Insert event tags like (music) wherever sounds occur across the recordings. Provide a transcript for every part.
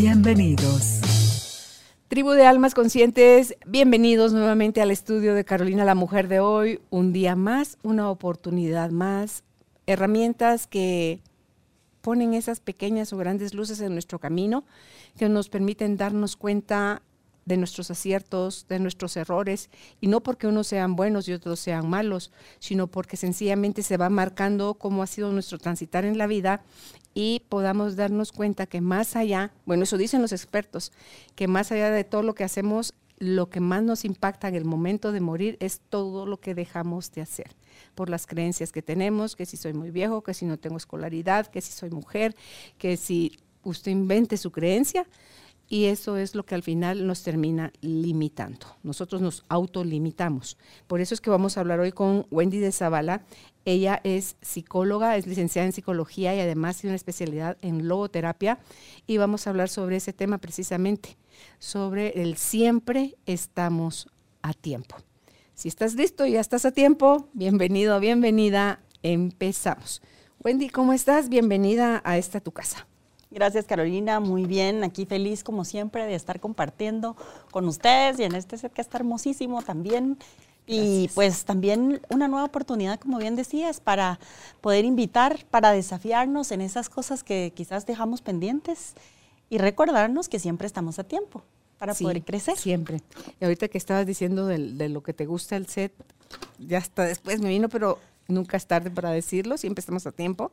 Bienvenidos. Tribu de Almas Conscientes, bienvenidos nuevamente al estudio de Carolina la Mujer de hoy. Un día más, una oportunidad más, herramientas que ponen esas pequeñas o grandes luces en nuestro camino, que nos permiten darnos cuenta de nuestros aciertos, de nuestros errores, y no porque unos sean buenos y otros sean malos, sino porque sencillamente se va marcando cómo ha sido nuestro transitar en la vida y podamos darnos cuenta que más allá, bueno, eso dicen los expertos, que más allá de todo lo que hacemos, lo que más nos impacta en el momento de morir es todo lo que dejamos de hacer por las creencias que tenemos, que si soy muy viejo, que si no tengo escolaridad, que si soy mujer, que si usted invente su creencia, y eso es lo que al final nos termina limitando. Nosotros nos autolimitamos. Por eso es que vamos a hablar hoy con Wendy de Zavala. Ella es psicóloga, es licenciada en psicología y además tiene una especialidad en logoterapia y vamos a hablar sobre ese tema precisamente, sobre el siempre estamos a tiempo. Si estás listo y ya estás a tiempo, bienvenido, bienvenida, empezamos. Wendy, ¿cómo estás? Bienvenida a esta tu casa. Gracias Carolina, muy bien, aquí feliz como siempre de estar compartiendo con ustedes y en este set que está hermosísimo también. Y pues también una nueva oportunidad, como bien decías, para poder invitar, para desafiarnos en esas cosas que quizás dejamos pendientes y recordarnos que siempre estamos a tiempo para poder crecer. Siempre. Y ahorita que estabas diciendo de, de lo que te gusta el set, ya hasta después me vino, pero nunca es tarde para decirlo, siempre estamos a tiempo.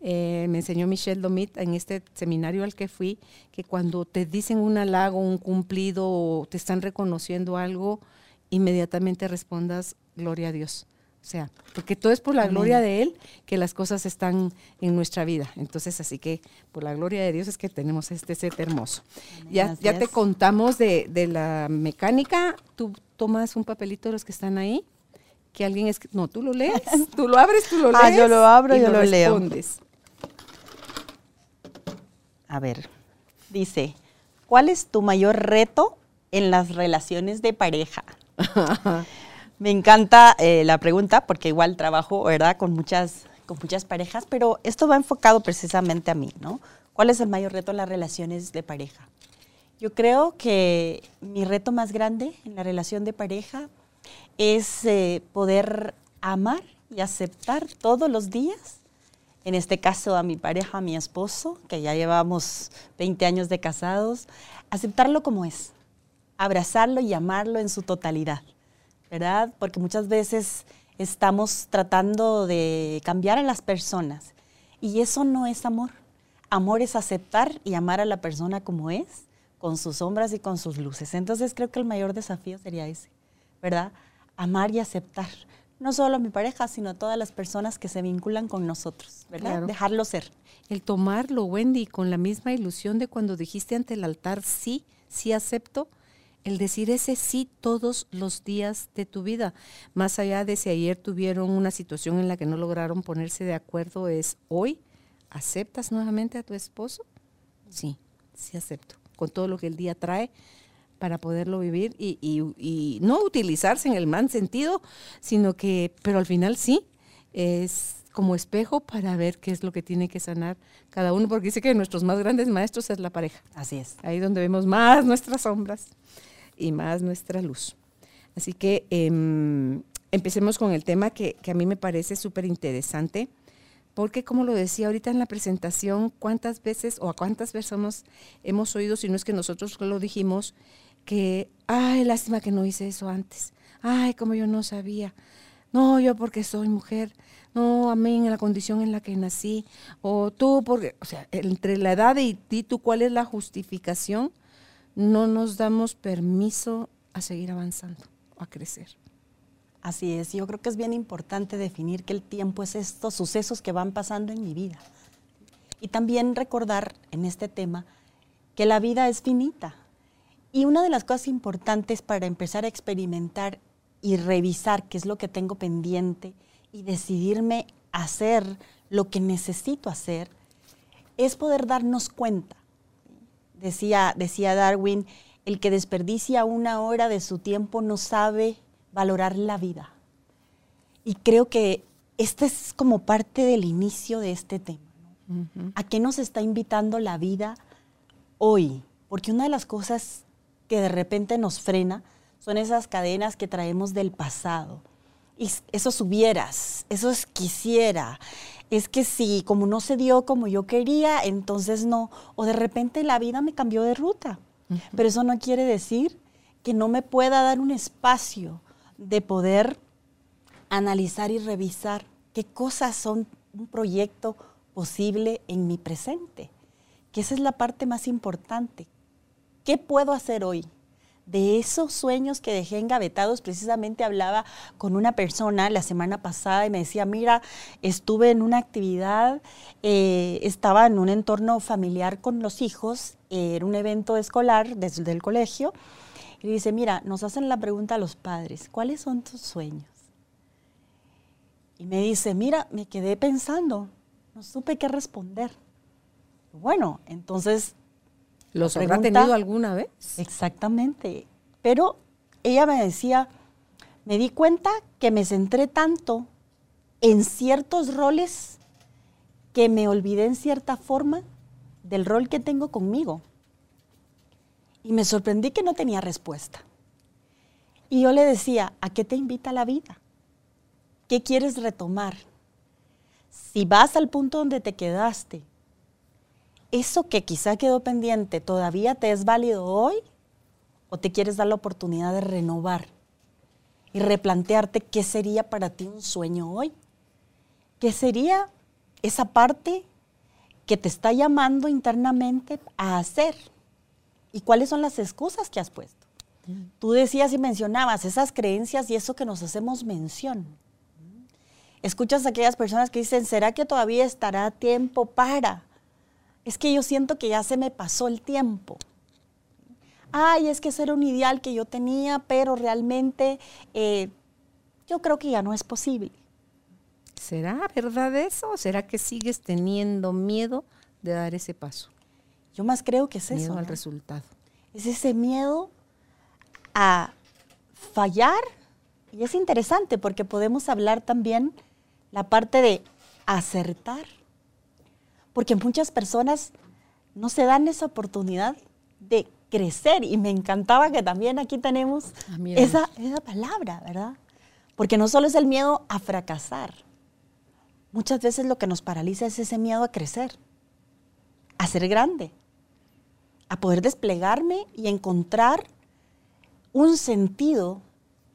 Eh, me enseñó Michelle Domit en este seminario al que fui, que cuando te dicen un halago, un cumplido, o te están reconociendo algo, inmediatamente respondas, gloria a Dios. O sea, porque todo es por la gloria de Él que las cosas están en nuestra vida. Entonces, así que por la gloria de Dios es que tenemos este set hermoso. Ya, ya te contamos de, de la mecánica. Tú tomas un papelito de los que están ahí que alguien es no, tú lo lees, (laughs) tú lo abres, tú lo lees. Ah, yo lo abro, y yo lo, leo. A ver, dice, ¿cuál es tu mayor reto en las relaciones de pareja? (laughs) Me encanta eh, la pregunta porque igual trabajo, ¿verdad? Con muchas, con muchas parejas, pero esto va enfocado precisamente a mí, ¿no? ¿Cuál es el mayor reto en las relaciones de pareja? Yo creo que mi reto más grande en la relación de pareja es eh, poder amar y aceptar todos los días, en este caso a mi pareja, a mi esposo, que ya llevamos 20 años de casados, aceptarlo como es, abrazarlo y amarlo en su totalidad, ¿verdad? Porque muchas veces estamos tratando de cambiar a las personas y eso no es amor. Amor es aceptar y amar a la persona como es, con sus sombras y con sus luces. Entonces creo que el mayor desafío sería ese, ¿verdad? Amar y aceptar. No solo a mi pareja, sino a todas las personas que se vinculan con nosotros, ¿verdad? Dejarlo ser. El tomarlo, Wendy, con la misma ilusión de cuando dijiste ante el altar, sí, sí acepto, el decir ese sí todos los días de tu vida, más allá de si ayer tuvieron una situación en la que no lograron ponerse de acuerdo, es hoy, ¿aceptas nuevamente a tu esposo? Sí, sí acepto, con todo lo que el día trae, para poderlo vivir y, no utilizarse en el mal sentido, sino que, pero al final sí, es como espejo para ver qué es lo que tiene que sanar cada uno, porque dice que nuestros más grandes maestros es la pareja. Así es. Ahí donde vemos más nuestras sombras y más nuestra luz. Así que em, empecemos con el tema que, que a mí me parece súper interesante porque como lo decía ahorita en la presentación, cuántas veces o a cuántas personas hemos oído, si no es que nosotros lo dijimos, que, ay, lástima que no hice eso antes, ay, como yo no sabía, no, yo porque soy mujer, no, a mí en la condición en la que nací, o tú porque, o sea, entre la edad y, tú, ¿cuál es la justificación? No nos damos permiso a seguir avanzando, a crecer. Así es, yo creo que es bien importante definir que el tiempo es estos sucesos que van pasando en mi vida. Y también recordar en este tema que la vida es finita. Y una de las cosas importantes para empezar a experimentar y revisar qué es lo que tengo pendiente y decidirme a hacer lo que necesito hacer, es poder darnos cuenta. Decía, decía Darwin, el que desperdicia una hora de su tiempo no sabe valorar la vida. Y creo que este es como parte del inicio de este tema. ¿A qué nos está invitando la vida hoy? Porque una de las cosas que de repente nos frena son esas cadenas que traemos del pasado. Y esos hubieras, esos quisiera. Es que si como no se dio como yo quería, entonces no. O de repente la vida me cambió de ruta. Pero eso no quiere decir que no me pueda dar un espacio de poder analizar y revisar qué cosas son un proyecto posible en mi presente. Que esa es la parte más importante. ¿Qué puedo hacer hoy? De esos sueños que dejé engavetados, precisamente hablaba con una persona la semana pasada y me decía, mira, estuve en una actividad, eh, estaba en un entorno familiar con los hijos, era un evento escolar desde el colegio, y dice, mira, nos hacen la pregunta a los padres, ¿cuáles son tus sueños? Y me dice, mira, me quedé pensando, no supe qué responder. Bueno, entonces... ¿Los habrá tenido alguna vez? Exactamente. Pero ella me decía, me di cuenta que me centré tanto en ciertos roles que me olvidé en cierta forma del rol que tengo conmigo. Y me sorprendí que no tenía respuesta. Y yo le decía, ¿a qué te invita la vida? ¿Qué quieres retomar? Si vas al punto donde te quedaste, ¿eso que quizá quedó pendiente todavía te es válido hoy? ¿O te quieres dar la oportunidad de renovar y replantearte qué sería para ti un sueño hoy? ¿Qué sería esa parte que te está llamando internamente a hacer? ¿Y cuáles son las excusas que has puesto? Tú decías y mencionabas esas creencias y eso que nos hacemos mención. Escuchas a aquellas personas que dicen, ¿será que todavía estará tiempo para? Es que yo siento que ya se me pasó el tiempo. Ay, es que ese era un ideal que yo tenía, pero realmente eh, yo creo que ya no es posible. ¿Será verdad eso? ¿O será que sigues teniendo miedo de dar ese paso? Yo más creo que es miedo eso. al resultado. Es ese miedo a fallar. Y es interesante porque podemos hablar también la parte de acertar. Porque muchas personas no se dan esa oportunidad de crecer. Y me encantaba que también aquí tenemos Ah, esa, esa palabra, ¿verdad? Porque no solo es el miedo a fracasar. Muchas veces lo que nos paraliza es ese miedo a crecer, a ser grande, a poder desplegarme y encontrar un sentido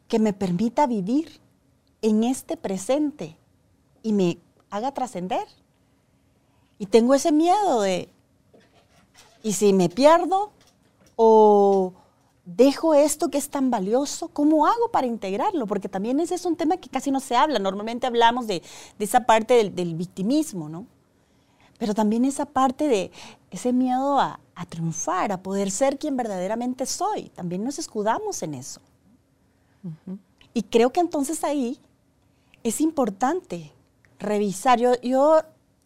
que me permita vivir en este presente y me haga trascender. Y tengo ese miedo de, ¿y si me pierdo o dejo esto que es tan valioso? ¿Cómo hago para integrarlo? Porque también ese es un tema que casi no se habla. Normalmente hablamos de, de esa parte del, del victimismo, ¿no? Pero también esa parte de ese miedo a, a triunfar, a poder ser quien verdaderamente soy. También nos escudamos en eso. Y creo que entonces ahí es importante revisar. Yo, yo,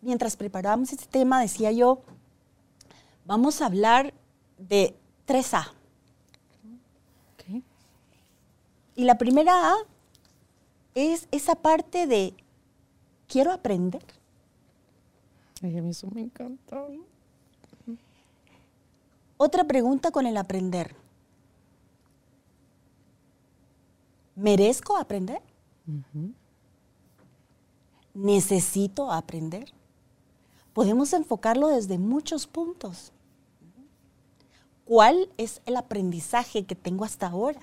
mientras preparábamos este tema, decía yo, vamos a hablar de 3A. Ok. Y la primera A es esa parte de quiero aprender. Ay, a mí eso me encanta. Otra pregunta con el aprender. ¿Merezco aprender? ¿Necesito aprender? Podemos enfocarlo desde muchos puntos. ¿Cuál es el aprendizaje que tengo hasta ahora?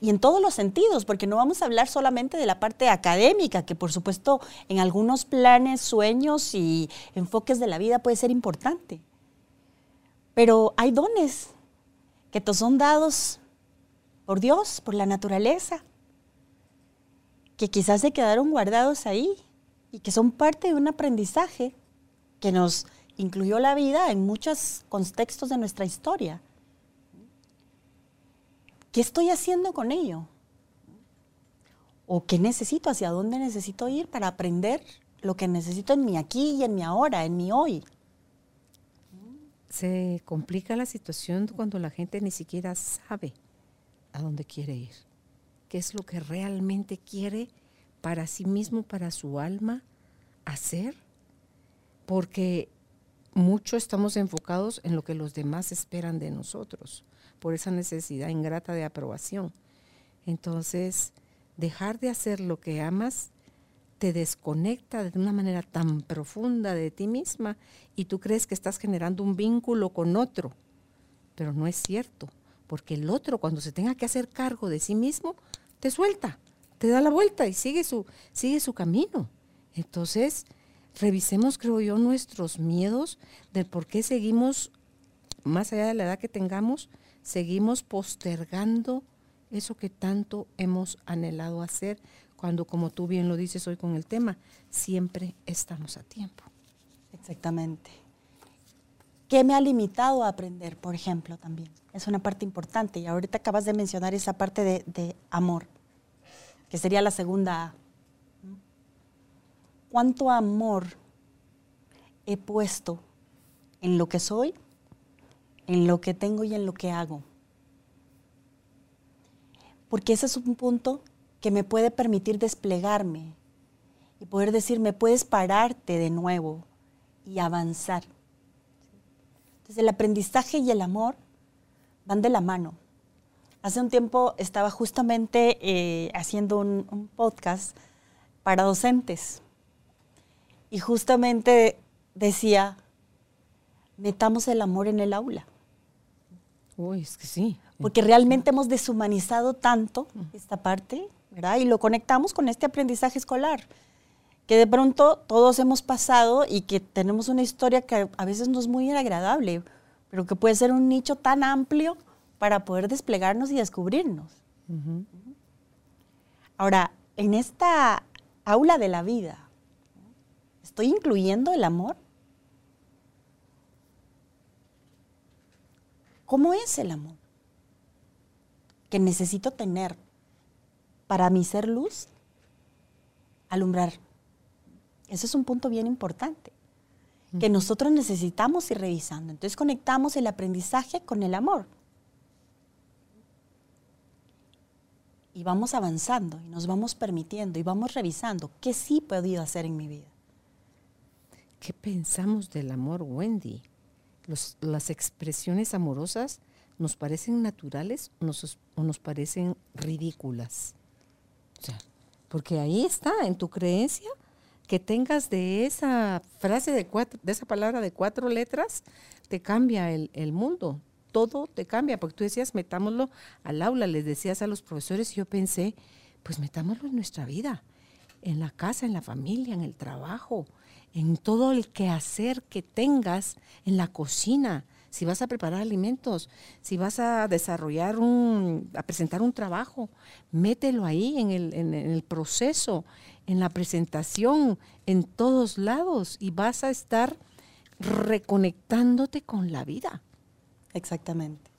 Y en todos los sentidos, porque no vamos a hablar solamente de la parte académica, que por supuesto en algunos planes, sueños y enfoques de la vida puede ser importante. Pero hay dones que te son dados por Dios, por la naturaleza, que quizás se quedaron guardados ahí y que son parte de un aprendizaje que nos incluyó la vida en muchos contextos de nuestra historia. ¿Qué estoy haciendo con ello? ¿O qué necesito? ¿Hacia dónde necesito ir para aprender lo que necesito en mi aquí y en mi ahora, en mi hoy? Se complica la situación cuando la gente ni siquiera sabe a dónde quiere ir, qué es lo que realmente quiere para sí mismo, para su alma, hacer, porque mucho estamos enfocados en lo que los demás esperan de nosotros, por esa necesidad ingrata de aprobación. Entonces, dejar de hacer lo que amas te desconecta de una manera tan profunda de ti misma y tú crees que estás generando un vínculo con otro, pero no es cierto, porque el otro cuando se tenga que hacer cargo de sí mismo, te suelta, te da la vuelta y sigue su, sigue su camino. Entonces, revisemos, creo yo, nuestros miedos del por qué seguimos, más allá de la edad que tengamos, seguimos postergando eso que tanto hemos anhelado hacer, cuando, como tú bien lo dices hoy con el tema, siempre estamos a tiempo. Exactamente. ¿Qué me ha limitado a aprender, por ejemplo, también? Es una parte importante. Y ahorita acabas de mencionar esa parte de, de amor, que sería la segunda ¿Cuánto amor he puesto en lo que soy, en lo que tengo y en lo que hago? Porque ese es un punto que me puede permitir desplegarme y poder decir, me puedes pararte de nuevo y avanzar. Entonces el aprendizaje y el amor van de la mano. Hace un tiempo estaba justamente eh, haciendo un podcast para docentes y justamente decía, metamos el amor en el aula. Uy, es que sí. Porque realmente hemos deshumanizado tanto esta parte ¿verdad? Y lo conectamos con este aprendizaje escolar, que de pronto todos hemos pasado y que tenemos una historia que a veces no es muy agradable, pero que puede ser un nicho tan amplio para poder desplegarnos y descubrirnos. Ahora, en esta aula de la vida, ¿estoy incluyendo el amor? ¿Cómo es el amor? Que necesito tener para mi ser luz, alumbrar. Ese es un punto bien importante, que nosotros necesitamos ir revisando. Entonces conectamos el aprendizaje con el amor. Y vamos avanzando y nos vamos permitiendo y vamos revisando qué sí he podido hacer en mi vida. ¿Qué pensamos del amor, Wendy? las expresiones amorosas nos parecen naturales o nos parecen ridículas porque ahí está, en tu creencia, que tengas de esa frase de cuatro, de esa palabra de cuatro letras, te cambia el, el mundo. Todo te cambia, porque tú decías, metámoslo al aula, les decías a los profesores, y yo pensé, pues metámoslo en nuestra vida, en la casa, en la familia, en el trabajo, en todo el quehacer que tengas, en la cocina, si vas a preparar alimentos, si vas a desarrollar un, a presentar un trabajo, mételo ahí en el, en el proceso, en la presentación, en todos lados y vas a estar reconectándote con la vida. Exactamente.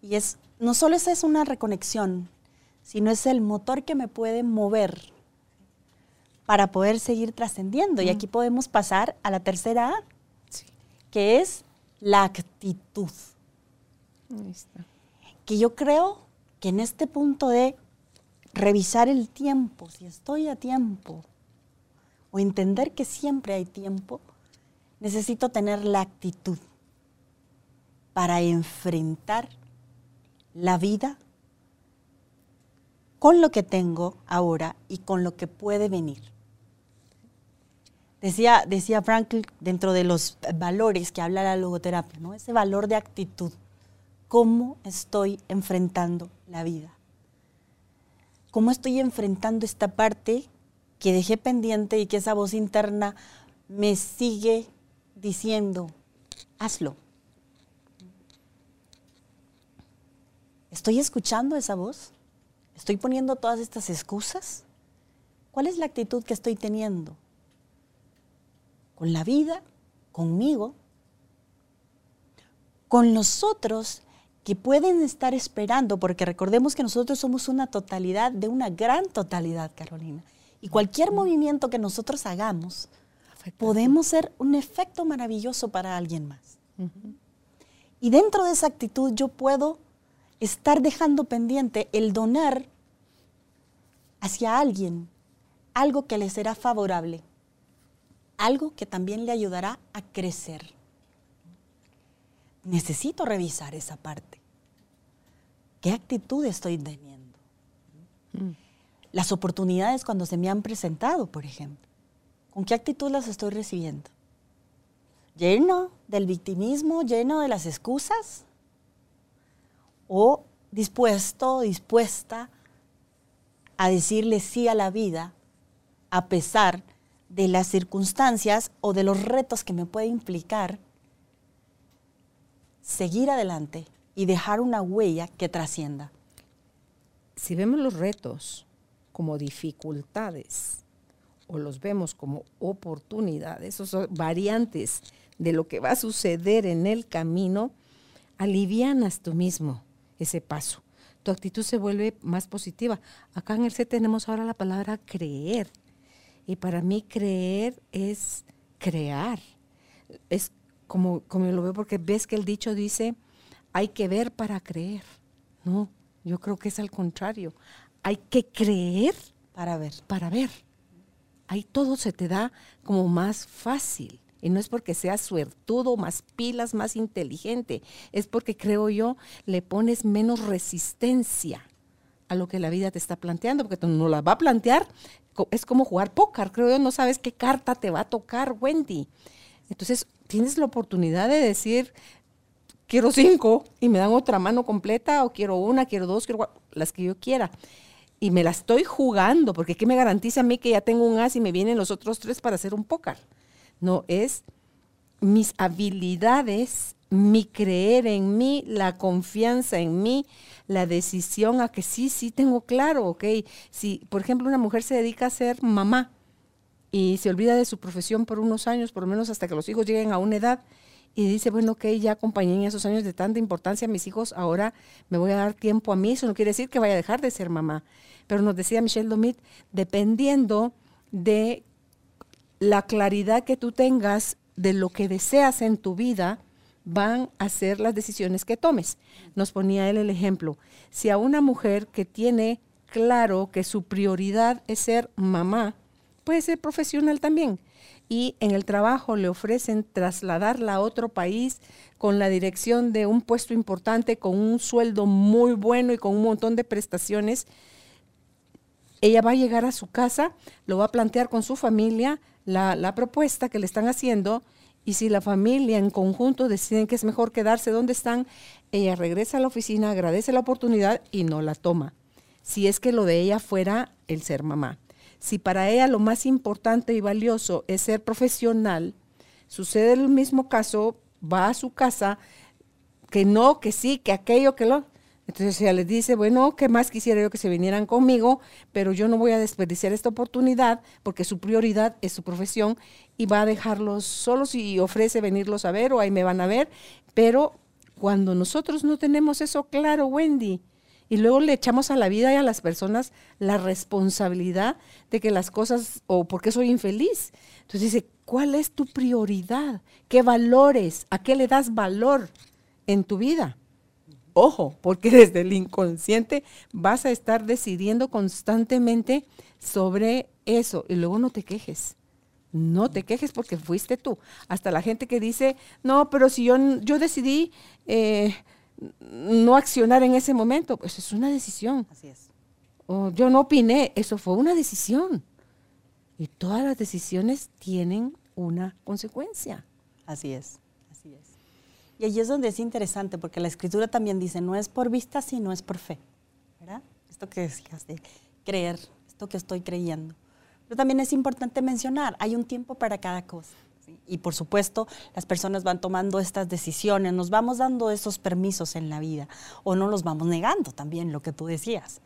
Y es, no solo esa es una reconexión, sino es el motor que me puede mover para poder seguir trascendiendo. Y aquí podemos pasar a la tercera A, que es la actitud. Que yo creo que en este punto de revisar el tiempo, si estoy a tiempo, o entender que siempre hay tiempo, necesito tener la actitud para enfrentar la vida con lo que tengo ahora y con lo que puede venir. Decía, decía Frankl dentro de los valores que habla la logoterapia, ¿no? ese valor de actitud. ¿Cómo estoy enfrentando la vida? ¿Cómo estoy enfrentando esta parte que dejé pendiente y que esa voz interna me sigue diciendo, hazlo? ¿Estoy escuchando esa voz? ¿Estoy poniendo todas estas excusas? ¿Cuál es la actitud que estoy teniendo? Con la vida conmigo, con los otros que pueden estar esperando, porque recordemos que nosotros somos una totalidad de una gran totalidad, Carolina. Y cualquier movimiento que nosotros hagamos, podemos ser un efecto maravilloso para alguien más. Y dentro de esa actitud yo puedo estar dejando pendiente el donar hacia alguien algo que le será favorable, algo que también le ayudará a crecer. Necesito revisar esa parte. ¿Qué actitud estoy teniendo? Mm. Las oportunidades cuando se me han presentado, por ejemplo. ¿Con qué actitud las estoy recibiendo? ¿Lleno del victimismo, lleno de las excusas? ¿O dispuesto, dispuesta a decirle sí a la vida a pesar de las circunstancias o de los retos que me puede implicar seguir adelante y dejar una huella que trascienda. Si vemos los retos como dificultades o los vemos como oportunidades, o variantes de lo que va a suceder en el camino, alivianas tú mismo ese paso. Tu actitud se vuelve más positiva. Acá en el C tenemos ahora la palabra creer. Y para mí creer es crear. Es como, como lo veo porque ves que el dicho dice, hay que ver para creer. No, yo creo que es al contrario. Hay que creer para ver. Para ver. Ahí todo se te da como más fácil. Y no es porque seas suertudo, más pilas, más inteligente. Es porque creo yo le pones menos resistencia a lo que la vida te está planteando, porque no la va a plantear es como jugar póker, creo yo, no sabes qué carta te va a tocar, Wendy. Entonces, tienes la oportunidad de decir, quiero cinco y me dan otra mano completa, o quiero una, quiero dos, quiero las que yo quiera. Y me la estoy jugando, porque ¿qué me garantiza a mí que ya tengo un as y me vienen los otros tres para hacer un póker? No, es mis habilidades, mi creer en mí, la confianza en mí, la decisión a que sí, sí tengo claro, ok. Si, por ejemplo, una mujer se dedica a ser mamá y se olvida de su profesión por unos años, por lo menos hasta que los hijos lleguen a una edad, y dice, bueno, ok, ya acompañé en esos años de tanta importancia a mis hijos, ahora me voy a dar tiempo a mí, eso no quiere decir que vaya a dejar de ser mamá. Pero nos decía Michelle Domit, dependiendo de la claridad que tú tengas de lo que deseas en tu vida, van a ser las decisiones que tomes. Nos ponía él el ejemplo. Si a una mujer que tiene claro que su prioridad es ser mamá, puede ser profesional también. Y en el trabajo le ofrecen trasladarla a otro país con la dirección de un puesto importante, con un sueldo muy bueno y con un montón de prestaciones. Ella va a llegar a su casa, lo va a plantear con su familia, la, la propuesta que le están haciendo y si la familia en conjunto deciden que es mejor quedarse donde están, ella regresa a la oficina, agradece la oportunidad y no la toma. Si es que lo de ella fuera el ser mamá. Si para ella lo más importante y valioso es ser profesional, sucede el mismo caso, va a su casa, que no, que sí, que aquello, que lo... Entonces ella les dice, bueno, ¿qué más quisiera yo que se vinieran conmigo? Pero yo no voy a desperdiciar esta oportunidad porque su prioridad es su profesión y va a dejarlos solos y ofrece venirlos a ver o ahí me van a ver. Pero cuando nosotros no tenemos eso claro, Wendy, y luego le echamos a la vida y a las personas la responsabilidad de que las cosas, o porque soy infeliz. Entonces dice, ¿cuál es tu prioridad? ¿Qué valores? ¿A qué le das valor en tu vida? Ojo, porque (laughs) desde el inconsciente vas a estar decidiendo constantemente sobre eso y luego no te quejes. No te quejes porque fuiste tú. Hasta la gente que dice, no, pero si yo, yo decidí eh, no accionar en ese momento, pues es una decisión. Así es. O yo no opiné, eso fue una decisión. Y todas las decisiones tienen una consecuencia. Así es. Y allí es donde es interesante, porque la escritura también dice, no es por vista, sino es por fe. ¿Verdad? Esto que decías de creer, esto que estoy creyendo. Pero también es importante mencionar, hay un tiempo para cada cosa. Y por supuesto, las personas van tomando estas decisiones, nos vamos dando esos permisos en la vida, o no los vamos negando también, lo que tú decías.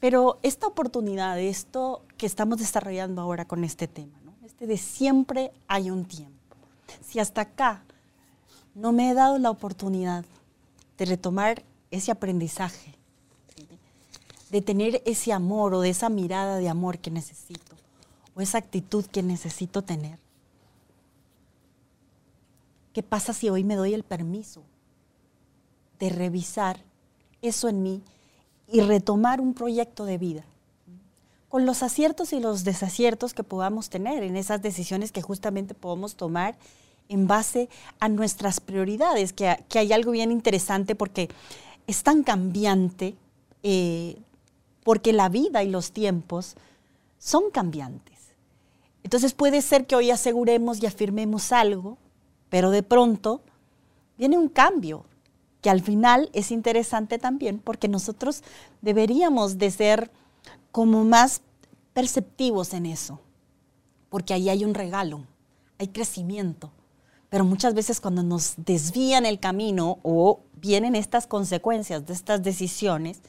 Pero esta oportunidad, esto que estamos desarrollando ahora con este tema, ¿no? este de siempre hay un tiempo Si hasta acá no me he dado la oportunidad de retomar ese aprendizaje, de tener ese amor o de esa mirada de amor que necesito, o esa actitud que necesito tener. ¿Qué pasa si hoy me doy el permiso de revisar eso en mí y retomar un proyecto de vida? Con los aciertos y los desaciertos que podamos tener en esas decisiones que justamente podemos tomar en base a nuestras prioridades, que, hay algo bien interesante porque es tan cambiante, eh, porque la vida y los tiempos son cambiantes. Entonces puede ser que hoy aseguremos y afirmemos algo, pero de pronto viene un cambio que al final es interesante también porque nosotros deberíamos de ser como más perceptivos en eso, porque ahí hay un regalo, hay crecimiento. Pero muchas veces cuando nos desvían el camino o vienen estas consecuencias de estas decisiones,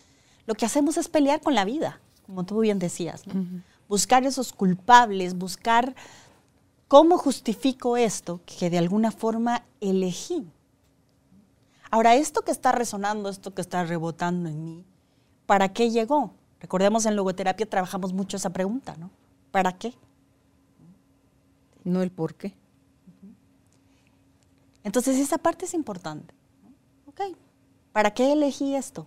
lo que hacemos es pelear con la vida, como tú bien decías. Buscar esos culpables, buscar cómo justifico esto que de alguna forma elegí. Ahora, esto que está resonando, esto que está rebotando en mí, ¿para qué llegó? Recordemos en logoterapia trabajamos mucho esa pregunta, ¿no? ¿Para qué? No el por qué. Entonces esa parte es importante. Ok, ¿para qué elegí esto?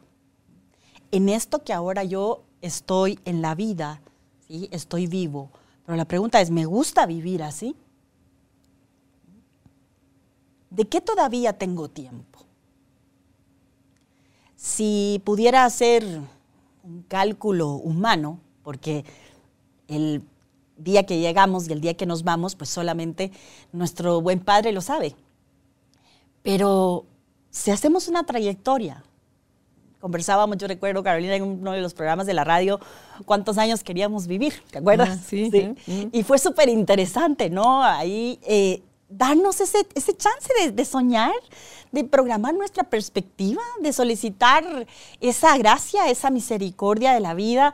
En esto que ahora yo estoy en la vida, ¿sí? estoy vivo. Pero la pregunta es, ¿me gusta vivir así? ¿De qué todavía tengo tiempo? Si pudiera hacer un cálculo humano, porque el día que llegamos y el día que nos vamos, pues solamente nuestro buen padre lo sabe. Pero si hacemos una trayectoria, conversábamos, yo recuerdo, Carolina, en uno de los programas de la radio, cuántos años queríamos vivir, ¿te acuerdas? Ah, sí, sí. Y fue súper interesante, ¿no? Ahí eh, darnos ese, ese chance de, de, soñar, de programar nuestra perspectiva, de solicitar esa gracia, esa misericordia de la vida.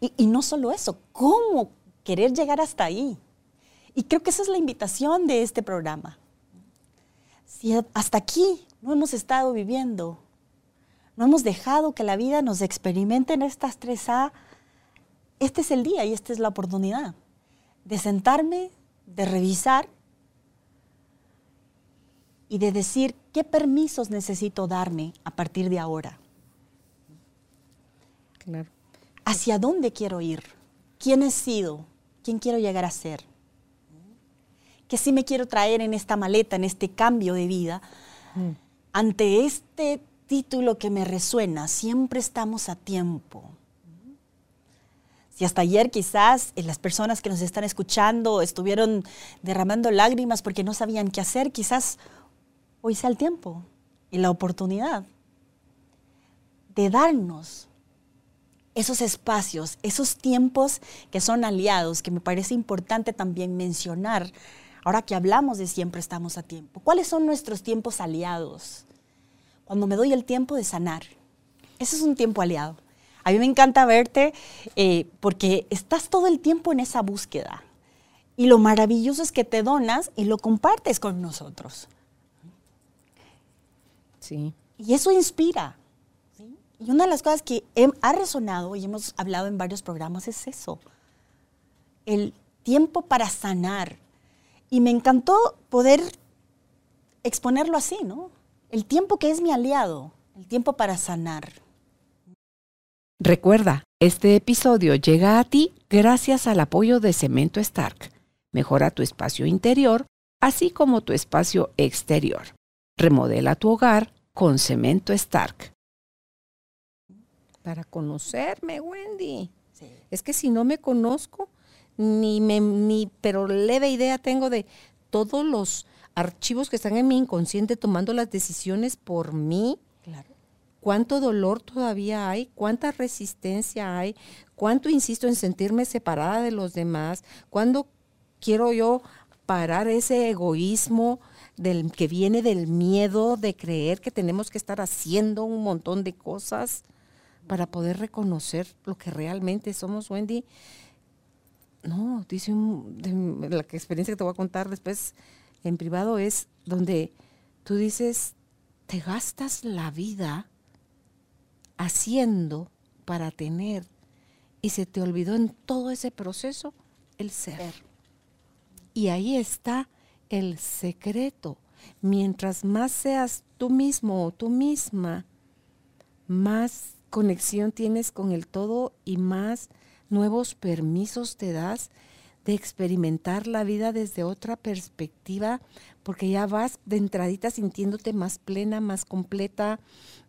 Y, y no solo eso, ¿cómo querer llegar hasta ahí? Y creo que esa es la invitación de este programa si hasta aquí no hemos estado viviendo, no hemos dejado que la vida nos experimente en estas tres A, este es el día y esta es la oportunidad de sentarme, de revisar y de decir qué permisos necesito darme a partir de ahora. Claro. ¿Hacia dónde quiero ir? ¿Quién he sido? ¿Quién quiero llegar a ser? que sí me quiero traer en esta maleta, en este cambio de vida, mm. ante este título que me resuena, siempre estamos a tiempo. Si hasta ayer quizás eh, las personas que nos están escuchando estuvieron derramando lágrimas porque no sabían qué hacer, quizás hoy sea el tiempo y la oportunidad de darnos esos espacios, esos tiempos que son aliados, que me parece importante también mencionar Ahora que hablamos de siempre estamos a tiempo, ¿cuáles son nuestros tiempos aliados? Cuando me doy el tiempo de sanar, ese es un tiempo aliado. A mí me encanta verte eh, porque estás todo el tiempo en esa búsqueda. Y lo maravilloso es que te donas y lo compartes con nosotros. Sí. Y eso inspira. Y una de las cosas que ha resonado y hemos hablado en varios programas es eso. El tiempo para sanar, y me encantó poder exponerlo así, ¿no? El tiempo que es mi aliado, el tiempo para sanar. Recuerda, este episodio llega a ti gracias al apoyo de Cemento Stark. Mejora tu espacio interior, así como tu espacio exterior. Remodela tu hogar con Cemento Stark. Para conocerme, Wendy. Es que si no me conozco, ni, me, ni pero leve idea tengo de todos los archivos que están en mi inconsciente tomando las decisiones por mí. Claro. ¿Cuánto dolor todavía hay? ¿Cuánta resistencia hay? ¿Cuánto insisto en sentirme separada de los demás? ¿Cuándo quiero yo parar ese egoísmo del que viene del miedo de creer que tenemos que estar haciendo un montón de cosas para poder reconocer lo que realmente somos, Wendy? No, dice un, de la experiencia que te voy a contar después, en privado es donde tú dices, te gastas la vida haciendo para tener y se te olvidó en todo ese proceso el ser. Y ahí está el secreto. Mientras más seas tú mismo o tú misma, más conexión tienes con el todo y más nuevos permisos te das de experimentar la vida desde otra perspectiva, porque ya vas de entradita sintiéndote más plena, más completa,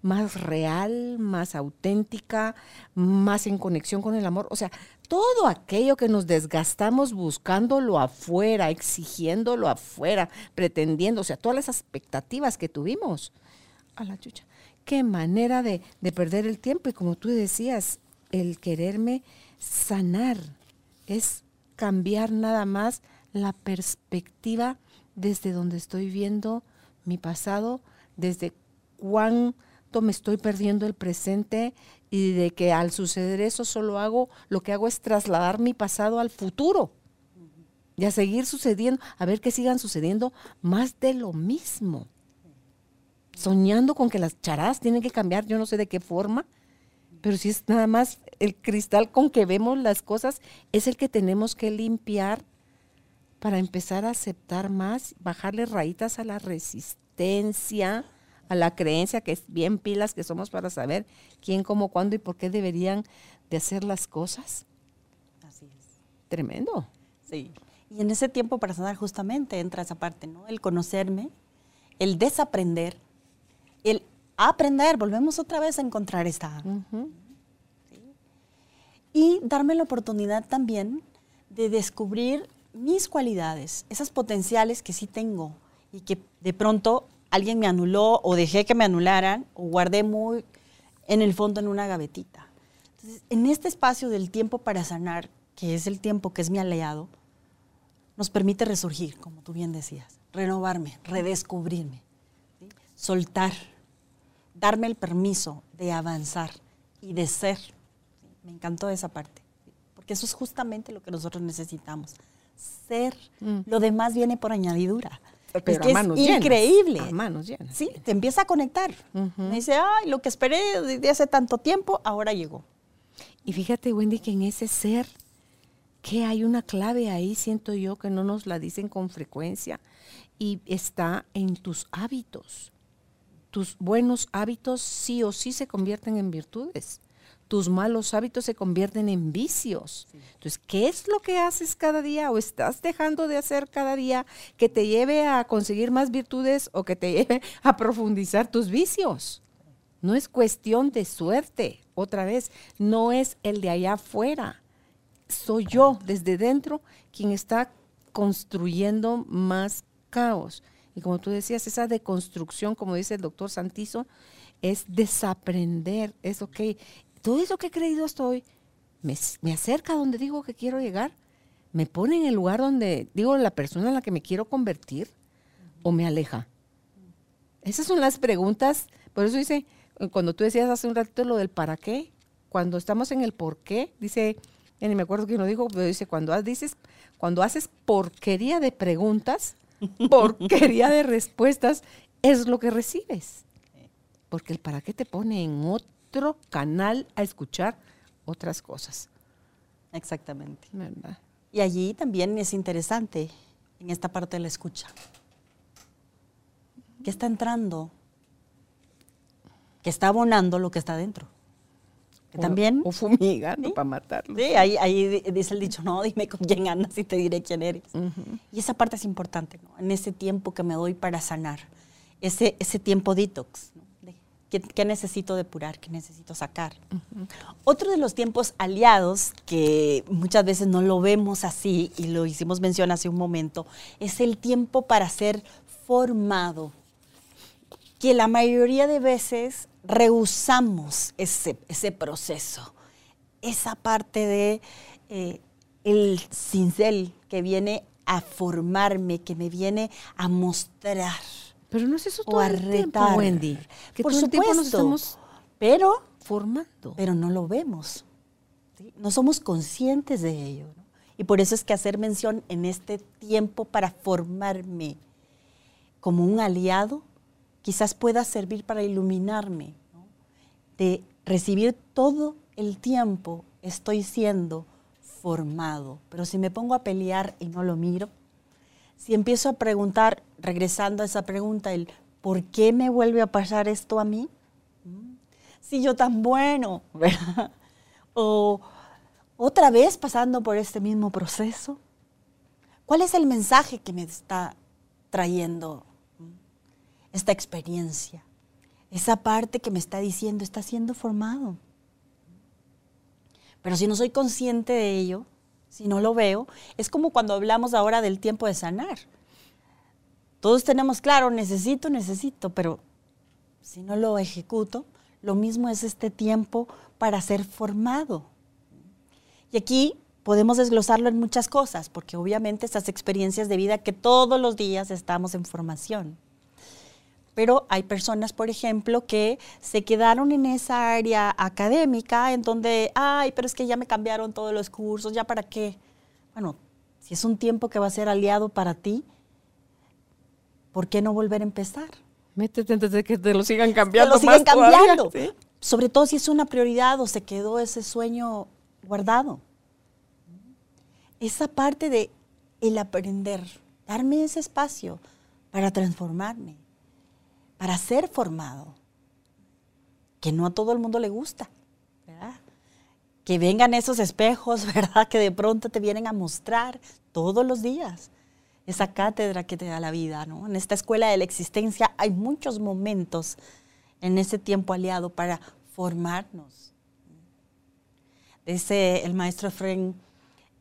más real, más auténtica, más en conexión con el amor. O sea, todo aquello que nos desgastamos buscándolo afuera, exigiéndolo afuera, pretendiendo, o sea, todas las expectativas que tuvimos. A la chucha. Qué manera de, de perder el tiempo. Y como tú decías, el quererme sanar es cambiar nada más la perspectiva desde donde estoy viendo mi pasado, desde cuánto me estoy perdiendo el presente y de que al suceder eso solo hago, lo que hago es trasladar mi pasado al futuro y a seguir sucediendo, a ver que sigan sucediendo más de lo mismo. Soñando con que las charadas tienen que cambiar, yo no sé de qué forma, pero si es nada más el cristal con que vemos las cosas, es el que tenemos que limpiar para empezar a aceptar más, bajarle rayitas a la resistencia, a la creencia que es bien pilas que somos para saber quién, cómo, cuándo y por qué deberían de hacer las cosas. Así es. Tremendo. Sí. Y en ese tiempo para sanar justamente entra esa parte, ¿no? El conocerme, el desaprender, aprender, volvemos otra vez a encontrar esta. Y darme la oportunidad también de descubrir mis cualidades, esas potenciales que sí tengo y que de pronto alguien me anuló o dejé que me anularan o guardé muy en el fondo en una gavetita. Entonces, en este espacio del tiempo para sanar, que es el tiempo que es mi aliado, nos permite resurgir, como tú bien decías, renovarme, redescubrirme, soltar, darme el permiso de avanzar y de ser. Me encantó esa parte, porque eso es justamente lo que nosotros necesitamos, ser. Mm. Lo demás viene por añadidura. es que es increíble. manos llenas. Sí, te empieza a conectar. Me dice, ay, lo que esperé desde hace tanto tiempo, ahora llegó. Y fíjate, Wendy, que en ese ser, que hay una clave ahí, siento yo, que no nos la dicen con frecuencia, y está en tus hábitos tus buenos hábitos sí o sí se convierten en virtudes. Tus malos hábitos se convierten en vicios. Entonces, ¿qué es lo que haces cada día o estás dejando de hacer cada día que te lleve a conseguir más virtudes o que te lleve (laughs) a profundizar tus vicios? No es cuestión de suerte, otra vez, no es el de allá afuera. Soy yo desde dentro quien está construyendo más caos. Y como tú decías, esa deconstrucción, como dice el doctor Santizo, es desaprender, es ok, todo eso que he creído estoy, me, me acerca a donde digo que quiero llegar, me pone en el lugar donde digo la persona en la que me quiero convertir o me aleja. Esas son las preguntas, por eso dice, cuando tú decías hace un ratito lo del para qué, cuando estamos en el por qué, dice, ni me acuerdo quién lo dijo, pero dice, cuando dices, cuando haces porquería de preguntas, porquería de respuestas es lo que recibes. Porque el para qué te pone en otro canal a escuchar otras cosas. Exactamente. Y allí también es interesante en esta parte de la escucha. ¿Qué está entrando? Que está abonando lo que está dentro también. O fumigando para matarlo. Sí, ahí, dice el dicho, no, dime con quién andas y te diré quién eres. Y esa parte es importante, ¿no? En ese tiempo que me doy para sanar, ese, ese tiempo detox, ¿qué, necesito depurar? ¿Qué necesito sacar? Otro de los tiempos aliados, que muchas veces no lo vemos así, y lo hicimos mención hace un momento, es el tiempo para ser formado que la mayoría de veces rehusamos ese, ese proceso, esa parte de eh, el cincel que viene a formarme, que me viene a mostrar. Pero no es eso todo el tiempo, Wendy. Que Por supuesto, nos estamos pero formando. Pero no lo vemos. No somos conscientes de ello. Y por eso es que hacer mención en este tiempo para formarme como un aliado, quizás pueda servir para iluminarme, de recibir todo el tiempo estoy siendo formado. Pero si me pongo a pelear y no lo miro, si empiezo a preguntar, regresando a esa pregunta, el ¿por qué me vuelve a pasar esto a mí? ¿Mm? Si yo tan bueno. (laughs) O otra vez pasando por este mismo proceso. ¿Cuál es el mensaje que me está trayendo esta experiencia? Esa parte que me está diciendo, está siendo formado. Pero si no soy consciente de ello, si no lo veo, es como cuando hablamos ahora del tiempo de sanar. Todos tenemos claro, necesito, necesito, pero si no lo ejecuto, lo mismo es este tiempo para ser formado. Y aquí podemos desglosarlo en muchas cosas, porque obviamente estas experiencias de vida que todos los días estamos en formación. Pero hay personas, por ejemplo, que se quedaron en esa área académica en donde, ay, pero es que ya me cambiaron todos los cursos, ¿ya para qué? Bueno, si es un tiempo que va a ser aliado para ti, ¿por qué no volver a empezar? Métete antes de que te lo sigan cambiando. Te lo sigan cambiando. Sobre todo si es una prioridad o se quedó ese sueño guardado. Esa parte de el aprender, darme ese espacio para transformarme, para ser formado, que no a todo el mundo le gusta, ¿verdad? Que vengan esos espejos, (laughs) ¿verdad? Que de pronto te vienen a mostrar todos los días esa cátedra que te da la vida, ¿no? En esta escuela de la existencia hay muchos momentos en ese tiempo aliado para formarnos. Dice el maestro Fren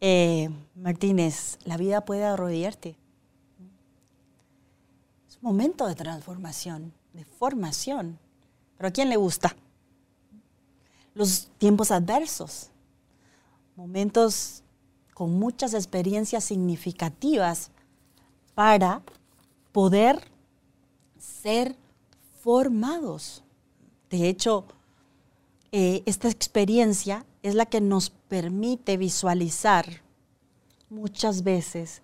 eh, Martínez, la vida puede arrodillarte. Momento de transformación, de formación. Pero ¿a quién le gusta? Los tiempos adversos, momentos con muchas experiencias significativas para poder ser formados. De hecho, eh, esta experiencia es la que nos permite visualizar muchas veces